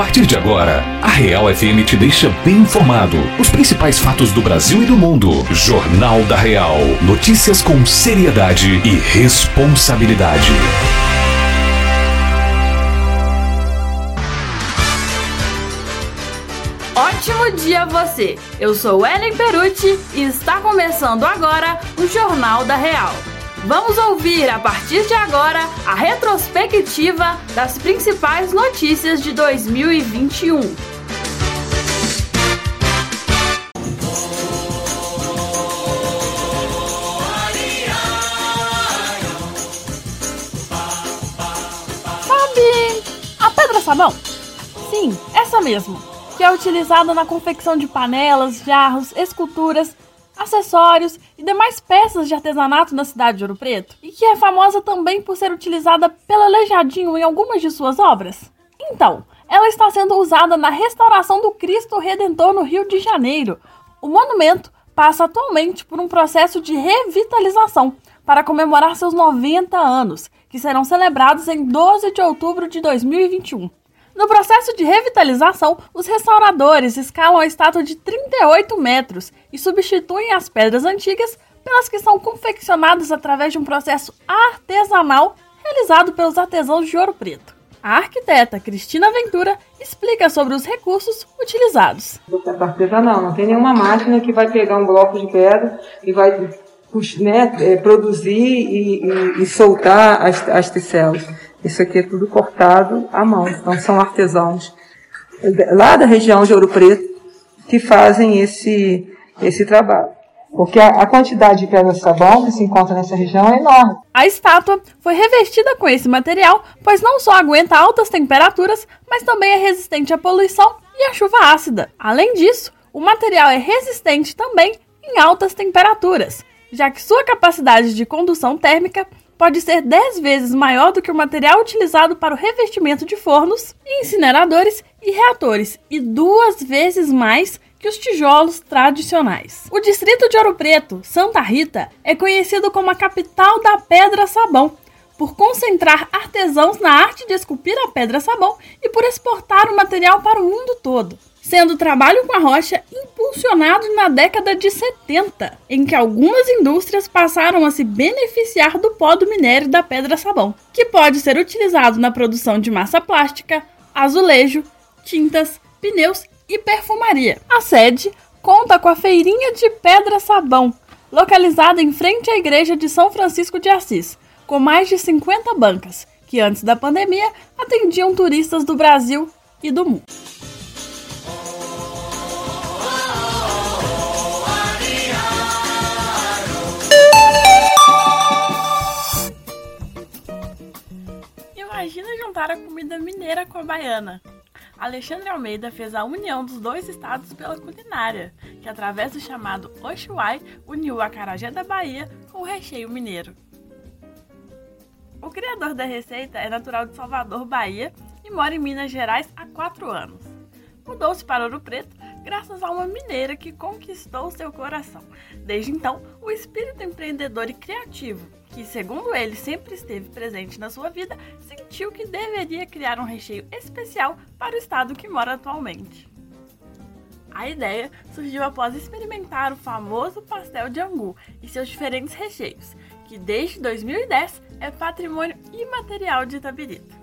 partir de agora, a Real FM te deixa bem informado. Os principais fatos do Brasil e do mundo. Jornal da Real. Notícias com seriedade e responsabilidade. Ótimo dia você! Eu sou Ellen Perucci e está começando agora o Jornal da Real. Vamos ouvir a partir de agora a retrospectiva das principais notícias de 2021. Sabe a pedra sabão? Sim, essa mesmo, que é utilizada na confecção de panelas, jarros, esculturas acessórios e demais peças de artesanato na cidade de Ouro Preto, e que é famosa também por ser utilizada pela Aleijadinho em algumas de suas obras. Então, ela está sendo usada na restauração do Cristo Redentor no Rio de Janeiro. O monumento passa atualmente por um processo de revitalização para comemorar seus 90 anos, que serão celebrados em 12 de outubro de 2021. No processo de revitalização, os restauradores escalam a estátua de 38 metros e substituem as pedras antigas pelas que são confeccionadas através de um processo artesanal realizado pelos artesãos de Ouro Preto. A arquiteta Cristina Ventura explica sobre os recursos utilizados. Processo artesanal, não tem nenhuma máquina que vai pegar um bloco de pedra e vai né, é, produzir e, e, e soltar as, as. Isso aqui é tudo cortado à mão. Então são artesãos lá da região de Ouro Preto que fazem esse, esse trabalho. Porque a, a quantidade de pedra sabão que se encontra nessa região é enorme. A estátua foi revestida com esse material, pois não só aguenta altas temperaturas, mas também é resistente à poluição e à chuva ácida. Além disso, o material é resistente também em altas temperaturas, já que sua capacidade de condução térmica pode ser 10 vezes maior do que o material utilizado para o revestimento de fornos, incineradores e reatores, e duas vezes mais que os tijolos tradicionais. O distrito de Ouro Preto, Santa Rita, é conhecido como a capital da pedra sabão, por concentrar artesãos na arte de esculpir a pedra sabão e por exportar o material para o mundo todo sendo o trabalho com a rocha impulsionado na década de 70, em que algumas indústrias passaram a se beneficiar do pó do minério da pedra-sabão, que pode ser utilizado na produção de massa plástica, azulejo, tintas, pneus e perfumaria. A sede conta com a Feirinha de Pedra-Sabão, localizada em frente à Igreja de São Francisco de Assis, com mais de 50 bancas, que antes da pandemia atendiam turistas do Brasil e do mundo. Imagina juntar a comida mineira com a baiana. Alexandre Almeida fez a união dos dois estados pela culinária, que através do chamado Oxuai uniu o acarajé da Bahia com o recheio mineiro. O criador da receita é natural de Salvador, Bahia, e mora em Minas Gerais há quatro anos. Mudou-se para Ouro Preto graças a uma mineira que conquistou seu coração. Desde então, o espírito empreendedor e criativo que, segundo ele, sempre esteve presente na sua vida, sentiu que deveria criar um recheio especial para o estado que mora atualmente. A ideia surgiu após experimentar o famoso pastel de angu e seus diferentes recheios, que desde 2010 é patrimônio imaterial de Itabirito.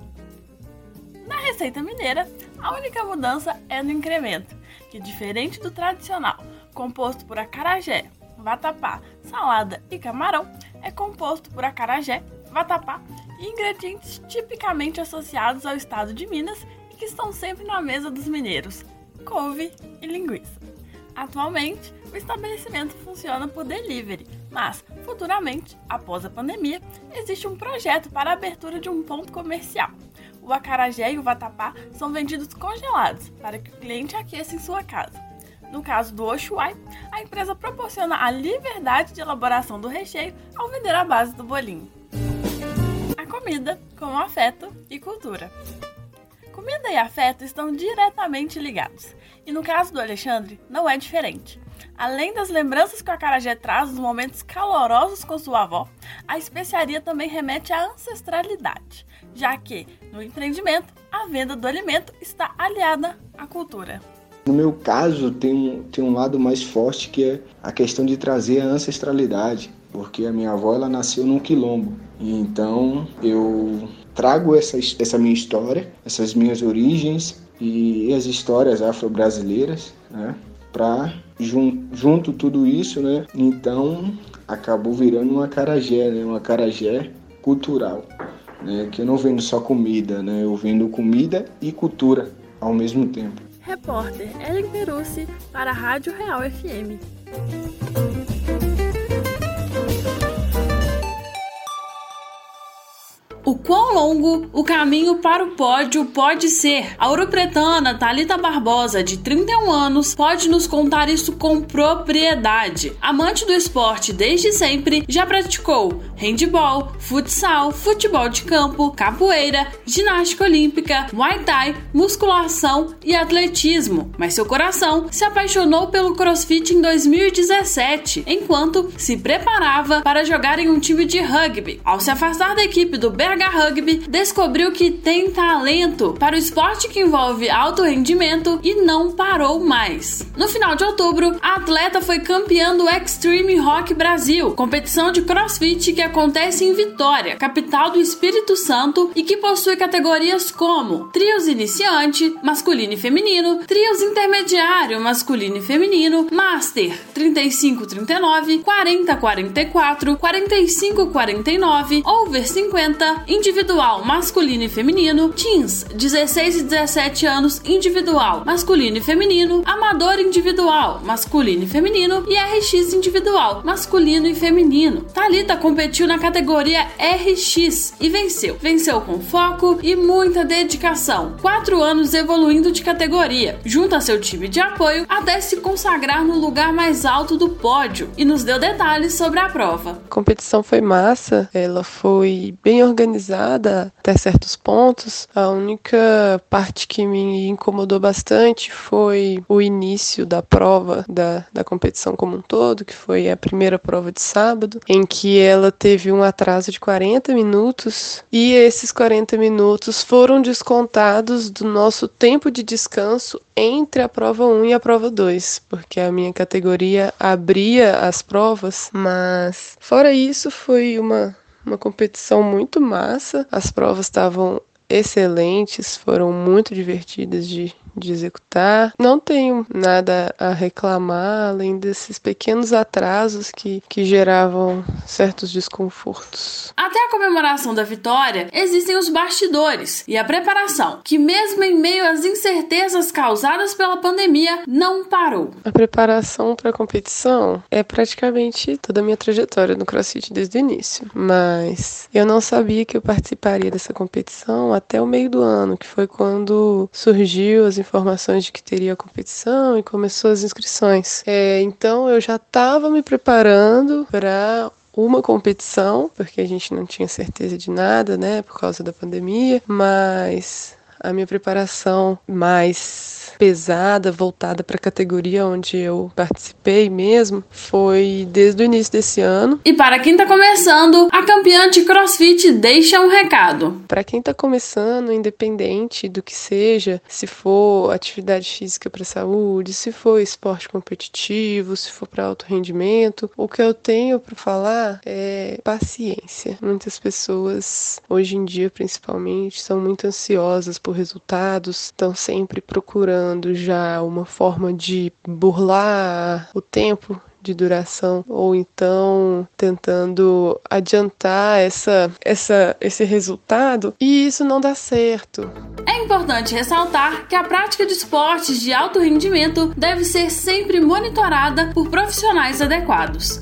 Na receita mineira, a única mudança é no incremento, que diferente do tradicional, composto por acarajé, vatapá, salada e camarão, é composto por acarajé, vatapá e ingredientes tipicamente associados ao estado de Minas e que estão sempre na mesa dos mineiros: couve e linguiça. Atualmente, o estabelecimento funciona por delivery, mas futuramente, após a pandemia, existe um projeto para a abertura de um ponto comercial. O acarajé e o vatapá são vendidos congelados para que o cliente aqueça em sua casa. No caso do Oshuai, a empresa proporciona a liberdade de elaboração do recheio ao vender a base do bolinho. A comida com afeto e cultura. Comida e afeto estão diretamente ligados. E no caso do Alexandre, não é diferente. Além das lembranças que o acarajé traz dos momentos calorosos com sua avó, a especiaria também remete à ancestralidade, já que, no empreendimento, a venda do alimento está aliada à cultura. No meu caso, tem um, tem um lado mais forte que é a questão de trazer a ancestralidade, porque a minha avó ela nasceu num quilombo. Então eu trago essa, essa minha história, essas minhas origens e as histórias afro-brasileiras, né, para jun, junto tudo isso, né, então acabou virando um acarajé, né, um acarajé cultural, né, que eu não vendo só comida, né, eu vendo comida e cultura ao mesmo tempo. Repórter Ellen Perucci para a Rádio Real FM. O quão longo o caminho para o pódio pode ser? A ouro-pretana Thalita Barbosa, de 31 anos, pode nos contar isso com propriedade. Amante do esporte desde sempre, já praticou handball, futsal, futebol de campo, capoeira, ginástica olímpica, muay thai, musculação e atletismo. Mas seu coração se apaixonou pelo crossfit em 2017, enquanto se preparava para jogar em um time de rugby. Ao se afastar da equipe do BH Rugby, descobriu que tem talento para o esporte que envolve alto rendimento e não parou mais. No final de outubro, a atleta foi campeã do Extreme Rock Brasil, competição de crossfit que acontece em Vitória, capital do Espírito Santo e que possui categorias como trios iniciante, masculino e feminino, trios intermediário, masculino e feminino, master 35-39, 40-44, 45-49, over 50, individual masculino e feminino, teens 16 e 17 anos individual masculino e feminino, amador individual masculino e feminino e RX individual masculino e feminino. Talita competiu na categoria RX e venceu. Venceu com foco e muita dedicação. Quatro anos evoluindo de categoria, junto a seu time de apoio, até se consagrar no lugar mais alto do pódio e nos deu detalhes sobre a prova. A competição foi massa, ela foi bem organizada até certos pontos. A única parte que me incomodou bastante foi o início da prova da, da competição como um todo, que foi a primeira prova de sábado, em que ela teve um atraso de 40 minutos e esses 40 minutos foram descontados do nosso tempo de descanso entre a prova 1 e a prova 2, porque a minha categoria abria as provas, mas fora isso foi uma uma competição muito massa. As provas estavam excelentes, foram muito divertidas de, de executar. Não tenho nada a reclamar além desses pequenos atrasos que, que geravam certos desconfortos. Até a comemoração da vitória, existem os bastidores e a preparação, que mesmo em meio às incertezas causadas pela pandemia, não parou. A preparação para a competição é praticamente toda a minha trajetória no CrossFit desde o início, mas eu não sabia que eu participaria dessa competição até o meio do ano, que foi quando surgiu as informações de que teria competição e começou as inscrições. É, então eu já estava me preparando para uma competição, porque a gente não tinha certeza de nada, né, por causa da pandemia, mas a minha preparação mais pesada, voltada para a categoria onde eu participei mesmo, foi desde o início desse ano. E para quem está começando, a campeã de CrossFit deixa um recado. Para quem está começando, independente do que seja, se for atividade física para saúde, se for esporte competitivo, se for para alto rendimento, o que eu tenho para falar é paciência. Muitas pessoas hoje em dia, principalmente, são muito ansiosas por resultados, estão sempre procurando procurando já uma forma de burlar o tempo de duração ou então tentando adiantar essa, essa, esse resultado e isso não dá certo. É importante ressaltar que a prática de esportes de alto rendimento deve ser sempre monitorada por profissionais adequados.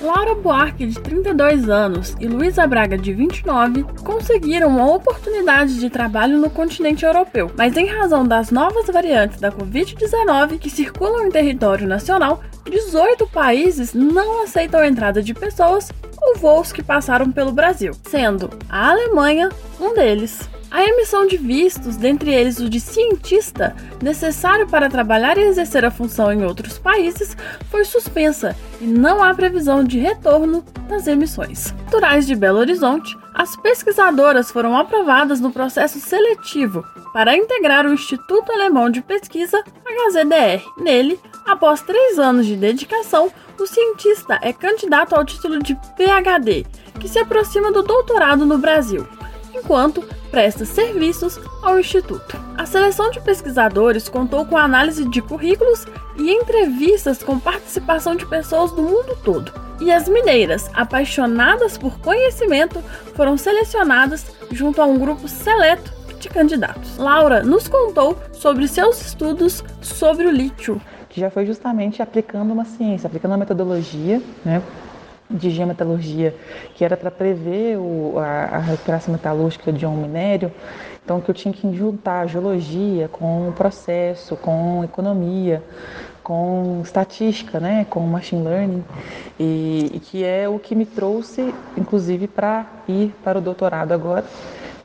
Laura Buarque, de 32 anos, e Luísa Braga, de 29, conseguiram uma oportunidade de trabalho no continente europeu, mas em razão das novas variantes da Covid-19 que circulam em território nacional, 18 países não aceitam a entrada de pessoas cinco voos que passaram pelo Brasil, sendo a Alemanha um deles. A emissão de vistos, dentre eles o de cientista, necessário para trabalhar e exercer a função em outros países, foi suspensa e não há previsão de retorno das emissões. Naturais de Belo Horizonte, as pesquisadoras foram aprovadas no processo seletivo para integrar o Instituto Alemão de Pesquisa, HZDR. Nele, após três anos de dedicação, o cientista é candidato ao título de PhD, que se aproxima do doutorado no Brasil enquanto presta serviços ao Instituto. A seleção de pesquisadores contou com análise de currículos e entrevistas com participação de pessoas do mundo todo. E as mineiras, apaixonadas por conhecimento, foram selecionadas junto a um grupo seleto de candidatos. Laura nos contou sobre seus estudos sobre o lítio. Que já foi justamente aplicando uma ciência, aplicando uma metodologia, né, de geometalurgia, que era para prever o, a, a, recuperação metalúrgica de um minério, então que eu tinha que juntar geologia com o processo, com economia, com estatística, né, com machine learning, e, e que é o que me trouxe, inclusive, para ir para o doutorado agora,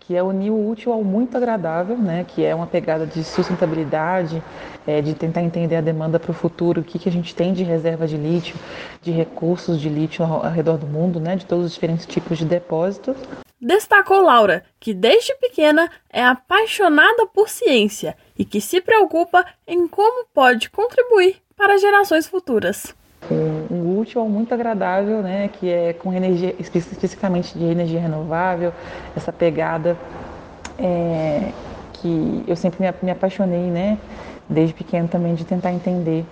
que é unir o útil ao muito agradável, né, que é uma pegada de sustentabilidade, é, de tentar entender a demanda para o futuro, o que, que a gente tem de reserva de lítio, de recursos de lítio ao, ao redor do mundo, né, de todos os diferentes tipos de depósitos. Destacou Laura, que desde pequena é apaixonada por ciência e que se preocupa em como pode contribuir para gerações futuras um, um útil ao muito agradável, né, que é com energia, especificamente de energia renovável, essa pegada é, que eu sempre me, me apaixonei, né, desde pequeno também de tentar entender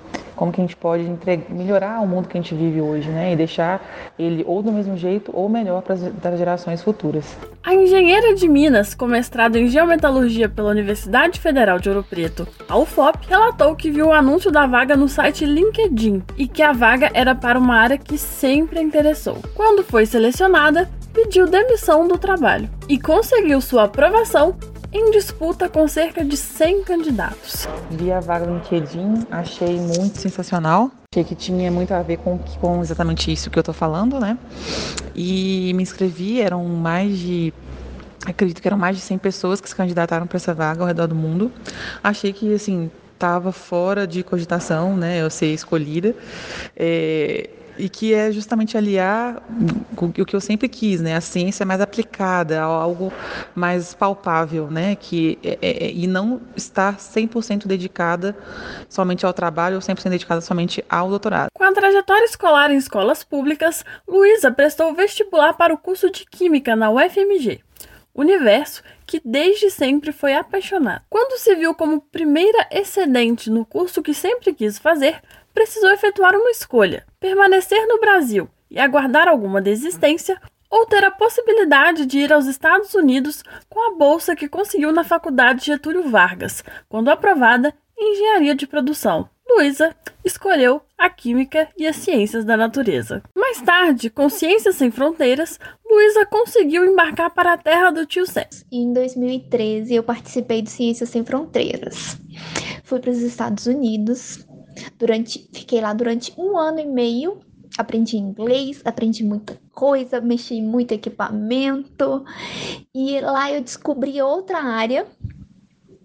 como que a gente pode entregar, melhorar o mundo que a gente vive hoje, né? E deixar ele ou do mesmo jeito ou melhor para as gerações futuras. A engenheira de Minas, com mestrado em geometalurgia pela Universidade Federal de Ouro Preto, a UFOP, relatou que viu o anúncio da vaga no site LinkedIn e que a vaga era para uma área que sempre interessou. Quando foi selecionada, pediu demissão do trabalho e conseguiu sua aprovação em disputa com cerca de 100 candidatos. Vi a vaga no LinkedIn, achei muito sensacional. Achei que tinha muito a ver com, com exatamente isso que eu tô falando, né? E me inscrevi, eram mais de acredito que eram mais de 100 pessoas que se candidataram para essa vaga ao redor do mundo. Achei que, assim, estava fora de cogitação, né, eu ser escolhida. É, e que é justamente aliar o que eu sempre quis, né, a ciência mais aplicada, algo mais palpável, né, que é, é, é e não estar 100% dedicada somente ao trabalho ou 100% dedicada somente ao doutorado. Com a trajetória escolar em escolas públicas, Luísa prestou vestibular para o curso de Química na UFMG. Universo que desde sempre foi apaixonado. Quando se viu como primeira excedente no curso que sempre quis fazer, precisou efetuar uma escolha: permanecer no Brasil e aguardar alguma desistência ou ter a possibilidade de ir aos Estados Unidos com a bolsa que conseguiu na Faculdade Getúlio Vargas, quando aprovada em Engenharia de Produção. Luísa escolheu a Química e as Ciências da Natureza. Mais tarde, com Ciências Sem Fronteiras, Luísa conseguiu embarcar para a terra do tio Sam. Em 2013, eu participei de Ciências Sem Fronteiras. Fui para os Estados Unidos, Durante, fiquei lá durante um ano e meio. Aprendi inglês, aprendi muita coisa, mexi em muito equipamento. E lá eu descobri outra área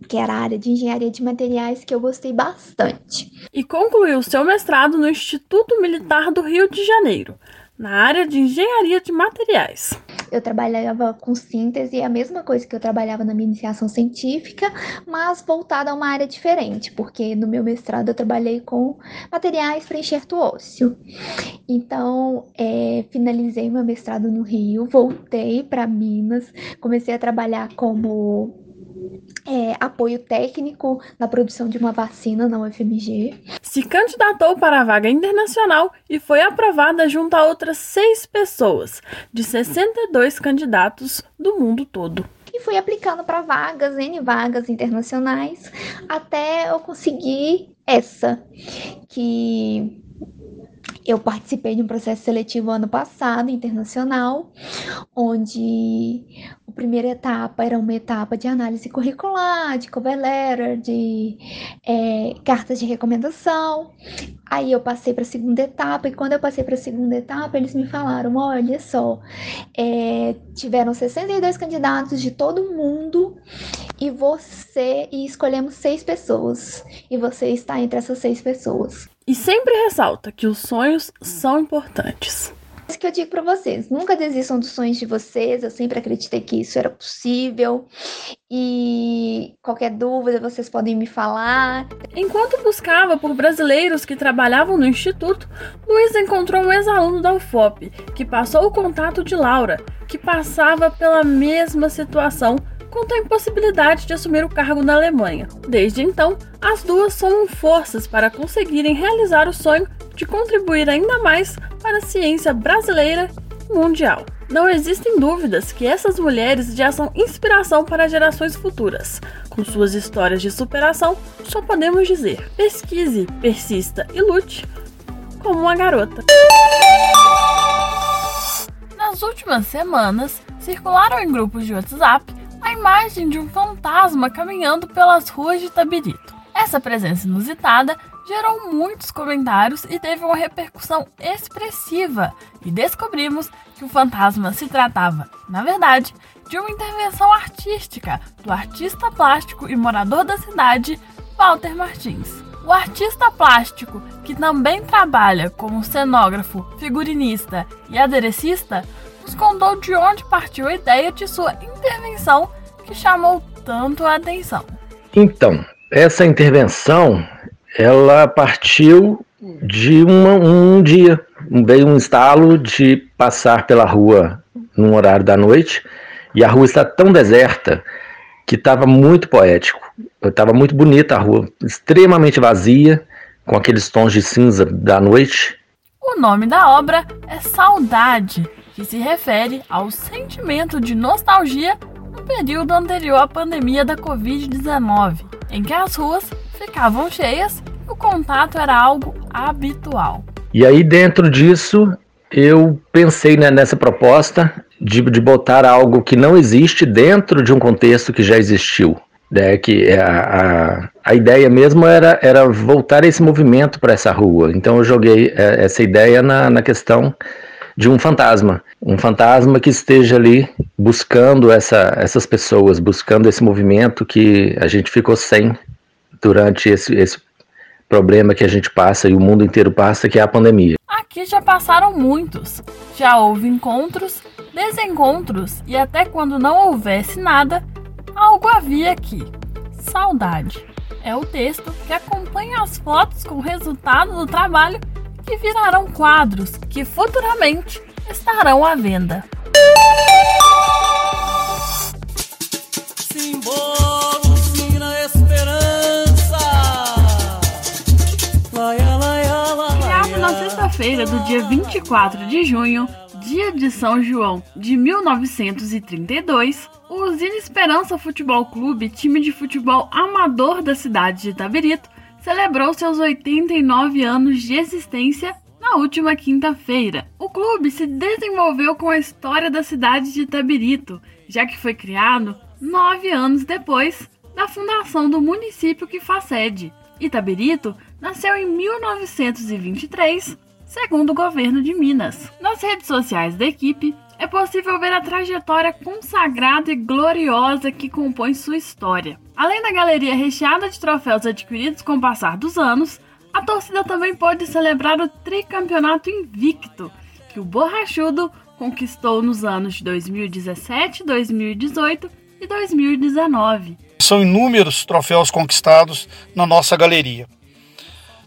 que era a área de engenharia de materiais que eu gostei bastante. E concluiu seu mestrado no Instituto Militar do Rio de Janeiro, na área de engenharia de materiais. Eu trabalhava com síntese, a mesma coisa que eu trabalhava na minha iniciação científica, mas voltada a uma área diferente, porque no meu mestrado eu trabalhei com materiais para enxerto ósseo. Então, é, finalizei meu mestrado no Rio, voltei para Minas, comecei a trabalhar como é, apoio técnico na produção de uma vacina na UFMG. Se candidatou para a vaga internacional e foi aprovada junto a outras seis pessoas, de 62 candidatos do mundo todo. E fui aplicando para vagas, N vagas internacionais, até eu conseguir essa, que eu participei de um processo seletivo ano passado, internacional, onde a primeira etapa era uma etapa de análise curricular, de cover letter, de é, cartas de recomendação. Aí eu passei para a segunda etapa, e quando eu passei para a segunda etapa, eles me falaram: olha só, é, tiveram 62 candidatos de todo mundo e você e escolhemos seis pessoas e você está entre essas seis pessoas. E sempre ressalta que os sonhos são importantes. Isso que eu digo para vocês, nunca desistam dos sonhos de vocês. Eu sempre acreditei que isso era possível. E qualquer dúvida vocês podem me falar. Enquanto buscava por brasileiros que trabalhavam no instituto, Luiz encontrou um ex-aluno da UFOP que passou o contato de Laura, que passava pela mesma situação quanto à impossibilidade de assumir o cargo na Alemanha. Desde então, as duas somam forças para conseguirem realizar o sonho de contribuir ainda mais para a ciência brasileira e mundial. Não existem dúvidas que essas mulheres já são inspiração para gerações futuras. Com suas histórias de superação, só podemos dizer: pesquise, persista e lute como uma garota. Nas últimas semanas, circularam em grupos de WhatsApp a imagem de um fantasma caminhando pelas ruas de Tabirito. Essa presença inusitada gerou muitos comentários e teve uma repercussão expressiva, e descobrimos que o fantasma se tratava, na verdade, de uma intervenção artística do artista plástico e morador da cidade, Walter Martins. O artista plástico, que também trabalha como cenógrafo, figurinista e aderecista, nos contou de onde partiu a ideia de sua intervenção que chamou tanto a atenção. Então, essa intervenção ela partiu de uma, um dia, veio um estalo de passar pela rua num horário da noite e a rua está tão deserta que estava muito poético, estava muito bonita a rua, extremamente vazia, com aqueles tons de cinza da noite. O nome da obra é Saudade que se refere ao sentimento de nostalgia no período anterior à pandemia da Covid-19, em que as ruas ficavam cheias e o contato era algo habitual. E aí, dentro disso, eu pensei né, nessa proposta de, de botar algo que não existe dentro de um contexto que já existiu. Né, que a, a, a ideia mesmo era, era voltar esse movimento para essa rua. Então eu joguei é, essa ideia na, na questão de um fantasma. Um fantasma que esteja ali buscando essa, essas pessoas, buscando esse movimento que a gente ficou sem durante esse, esse problema que a gente passa e o mundo inteiro passa, que é a pandemia. Aqui já passaram muitos. Já houve encontros, desencontros e até quando não houvesse nada, algo havia aqui. Saudade. É o texto que acompanha as fotos com o resultado do trabalho que virarão quadros que futuramente estarão à venda. Criado na sexta-feira do dia 24 de junho, dia de São João de 1932, o Usina Esperança Futebol Clube, time de futebol amador da cidade de Itabirito, celebrou seus 89 anos de existência na última quinta-feira. O clube se desenvolveu com a história da cidade de Itabirito, já que foi criado nove anos depois da fundação do município que faz sede. Itabirito nasceu em 1923, segundo o governo de Minas. Nas redes sociais da equipe, é possível ver a trajetória consagrada e gloriosa que compõe sua história. Além da galeria recheada de troféus adquiridos com o passar dos anos, a torcida também pode celebrar o tricampeonato invicto, que o Borrachudo conquistou nos anos de 2017, 2018 e 2019. São inúmeros troféus conquistados na nossa galeria.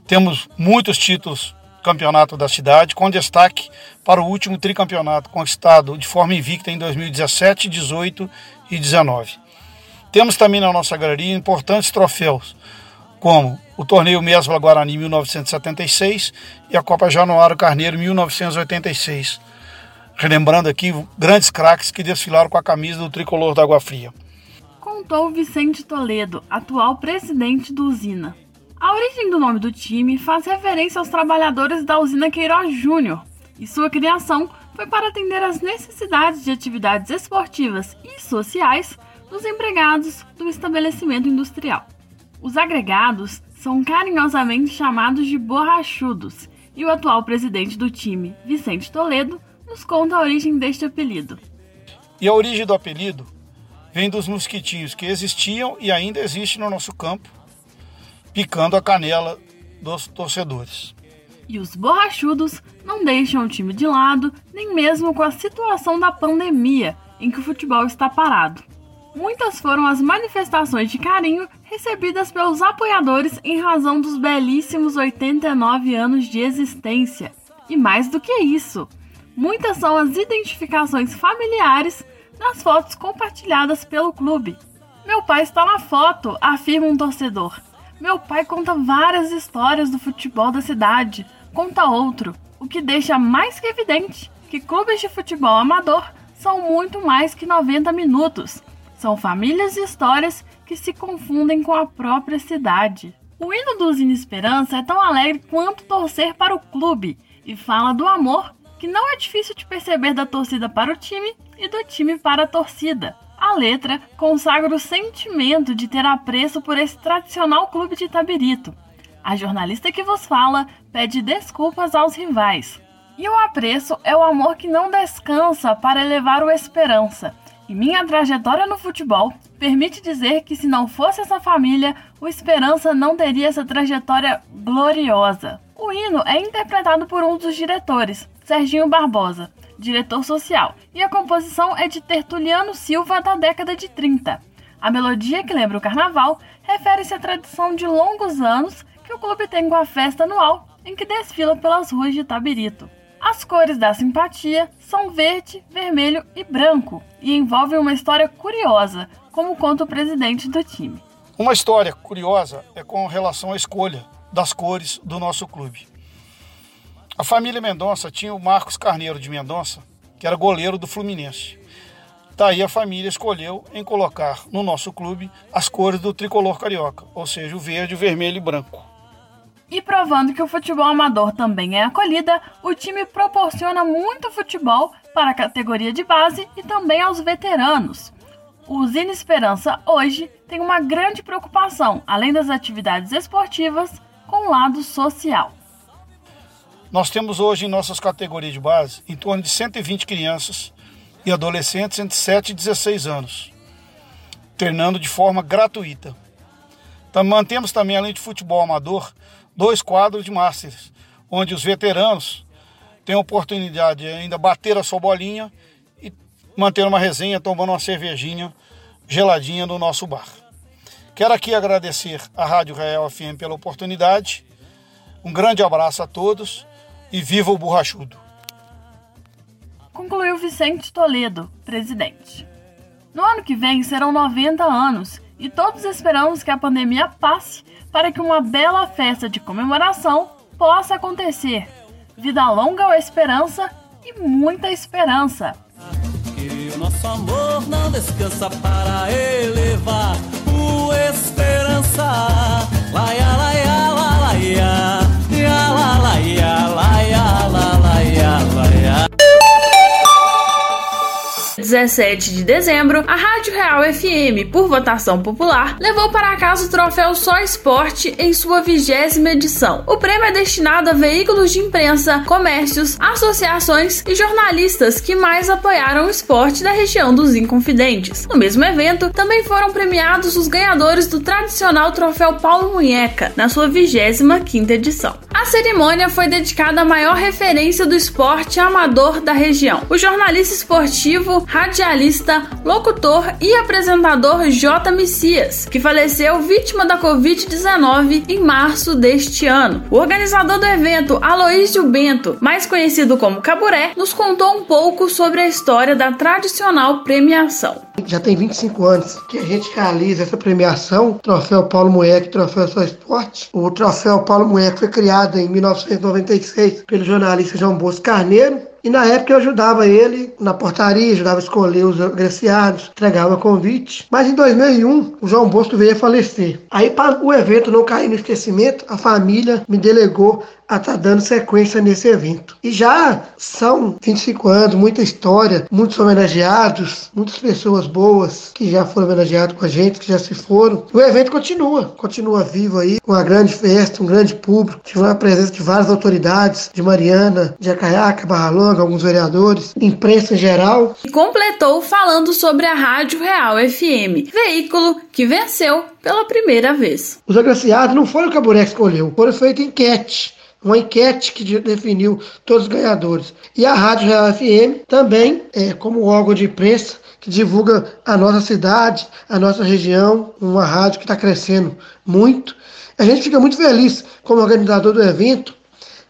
Temos muitos títulos campeonato da cidade, com destaque para o último tricampeonato conquistado de forma invicta em 2017, 18 e 19. Temos também na nossa galeria importantes troféus, como o Torneio Mesbla Guarani 1976 e a Copa Januário Carneiro 1986. Relembrando aqui grandes craques que desfilaram com a camisa do tricolor da Água Fria. Contou Vicente Toledo, atual presidente do Usina. A origem do nome do time faz referência aos trabalhadores da usina Queiroz Júnior, e sua criação foi para atender às necessidades de atividades esportivas e sociais dos empregados do estabelecimento industrial. Os agregados são carinhosamente chamados de borrachudos, e o atual presidente do time, Vicente Toledo, nos conta a origem deste apelido. E a origem do apelido vem dos mosquitinhos que existiam e ainda existem no nosso campo, picando a canela dos torcedores. E os borrachudos não deixam o time de lado, nem mesmo com a situação da pandemia em que o futebol está parado. Muitas foram as manifestações de carinho recebidas pelos apoiadores em razão dos belíssimos 89 anos de existência. E mais do que isso, muitas são as identificações familiares nas fotos compartilhadas pelo clube. Meu pai está na foto, afirma um torcedor. Meu pai conta várias histórias do futebol da cidade, conta outro, o que deixa mais que evidente que clubes de futebol amador são muito mais que 90 minutos. São famílias e histórias que se confundem com a própria cidade. O hino do Usina Esperança é tão alegre quanto torcer para o clube e fala do amor que não é difícil de perceber da torcida para o time e do time para a torcida. A letra consagra o sentimento de ter apreço por esse tradicional clube de Itabirito. A jornalista que vos fala pede desculpas aos rivais. E o apreço é o amor que não descansa para elevar o esperança. E minha trajetória no futebol permite dizer que se não fosse essa família, o Esperança não teria essa trajetória gloriosa. O hino é interpretado por um dos diretores, Serginho Barbosa, diretor social, e a composição é de Tertuliano Silva da década de 30. A melodia, que lembra o carnaval, refere-se à tradição de longos anos que o clube tem com a festa anual em que desfila pelas ruas de Tabirito. As cores da simpatia são verde, vermelho e branco e envolvem uma história curiosa, como conta o presidente do time. Uma história curiosa é com relação à escolha das cores do nosso clube. A família Mendonça tinha o Marcos Carneiro de Mendonça, que era goleiro do Fluminense. Daí a família escolheu em colocar no nosso clube as cores do tricolor carioca, ou seja, o verde, o vermelho e branco. E provando que o futebol amador também é acolhida, o time proporciona muito futebol para a categoria de base e também aos veteranos. O Usina Esperança hoje tem uma grande preocupação, além das atividades esportivas, com o lado social. Nós temos hoje em nossas categorias de base em torno de 120 crianças e adolescentes entre 7 e 16 anos, treinando de forma gratuita. Então, mantemos também, além de futebol amador, dois quadros de Masters, onde os veteranos têm a oportunidade de ainda bater a sua bolinha e manter uma resenha tomando uma cervejinha geladinha no nosso bar. Quero aqui agradecer à Rádio Real FM pela oportunidade. Um grande abraço a todos e viva o borrachudo. Concluiu Vicente Toledo, presidente. No ano que vem serão 90 anos e todos esperamos que a pandemia passe para que uma bela festa de comemoração possa acontecer. Vida longa ou esperança e muita esperança. Que o nosso amor não descansa para elevar 17 de dezembro, a Rádio Real FM, por votação popular, levou para casa o troféu Só Esporte em sua vigésima edição. O prêmio é destinado a veículos de imprensa, comércios, associações e jornalistas que mais apoiaram o esporte da região dos Inconfidentes. No mesmo evento, também foram premiados os ganhadores do tradicional troféu Paulo Munheca, na sua vigésima quinta edição. A cerimônia foi dedicada à maior referência do esporte amador da região, o jornalista esportivo radialista, locutor e apresentador J. Messias, que faleceu vítima da Covid-19 em março deste ano. O organizador do evento, Aloísio Bento, mais conhecido como Caburé, nos contou um pouco sobre a história da tradicional premiação. Já tem 25 anos que a gente realiza essa premiação, Troféu Paulo Moeque, Troféu Só Esporte. O Troféu Paulo Moeque foi criado em 1996 pelo jornalista João Bosco Carneiro E na época eu ajudava ele na portaria, ajudava a escolher os agraciados, entregava convite. Mas em 2001, o João Bosco veio a falecer. Aí, para o evento não cair no esquecimento, a família me delegou a estar tá dando sequência nesse evento. E já são 25 anos, muita história, muitos homenageados, muitas pessoas boas que já foram homenageadas com a gente, que já se foram. O evento continua, continua vivo aí, com uma grande festa, um grande público. Tive a presença de várias autoridades, de Mariana, de Acaiaca, Barra Longa, alguns vereadores, imprensa em geral. E completou falando sobre a Rádio Real FM, veículo que venceu pela primeira vez. Os agraciados não foram o que escolheu, foram feitas enquete uma enquete que definiu todos os ganhadores. E a Rádio Real FM também, é, como órgão de imprensa, que divulga a nossa cidade, a nossa região, uma rádio que está crescendo muito. A gente fica muito feliz, como organizador do evento,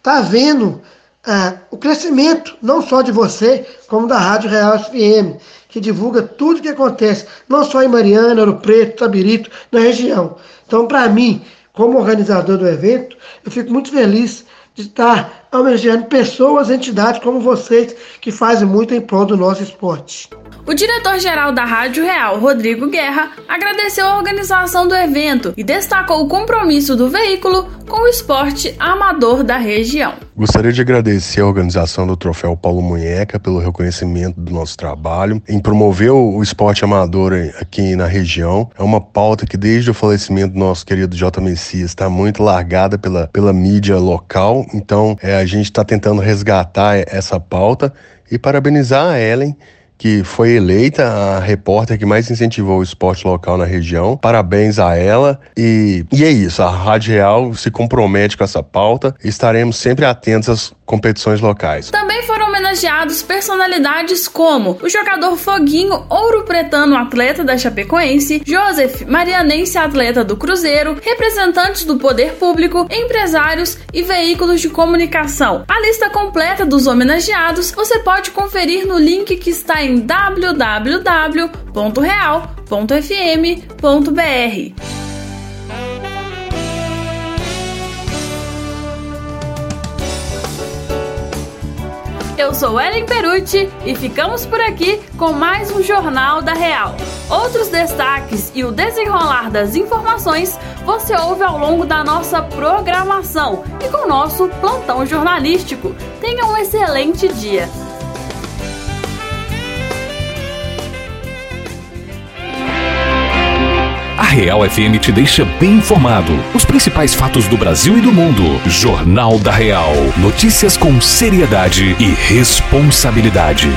tá vendo ah, o crescimento, não só de você, como da Rádio Real FM, que divulga tudo o que acontece, não só em Mariana, Ouro Preto, Tabirito, na região. Então, para mim, como organizador do evento, eu fico muito feliz de estar homenageando pessoas, entidades como vocês, que fazem muito em prol do nosso esporte. O diretor-geral da Rádio Real, Rodrigo Guerra, agradeceu a organização do evento e destacou o compromisso do veículo com o esporte amador da região. Gostaria de agradecer a organização do Troféu Paulo Munheca pelo reconhecimento do nosso trabalho em promover o esporte amador aqui na região. É uma pauta que desde o falecimento do nosso querido J. Messias está muito largada pela, pela mídia local, então é, a gente está tentando resgatar essa pauta e parabenizar a Ellen que foi eleita a repórter que mais incentivou o esporte local na região. Parabéns a ela. E, e é isso, a Rádio Real se compromete com essa pauta estaremos sempre atentos às competições locais. Também foram homenageados personalidades como o jogador Foguinho, ouro pretano atleta da Chapecoense, Joseph, marianense atleta do Cruzeiro, representantes do poder público, empresários e veículos de comunicação. A lista completa dos homenageados você pode conferir no link que está em www.real.fm.br. Eu sou Ellen Perucci e ficamos por aqui com mais um Jornal da Real. Outros destaques e o desenrolar das informações você ouve ao longo da nossa programação e com o nosso plantão jornalístico. Tenha um excelente dia! Real FM te deixa bem informado. Os principais fatos do Brasil e do mundo. Jornal da Real. Notícias com seriedade e responsabilidade.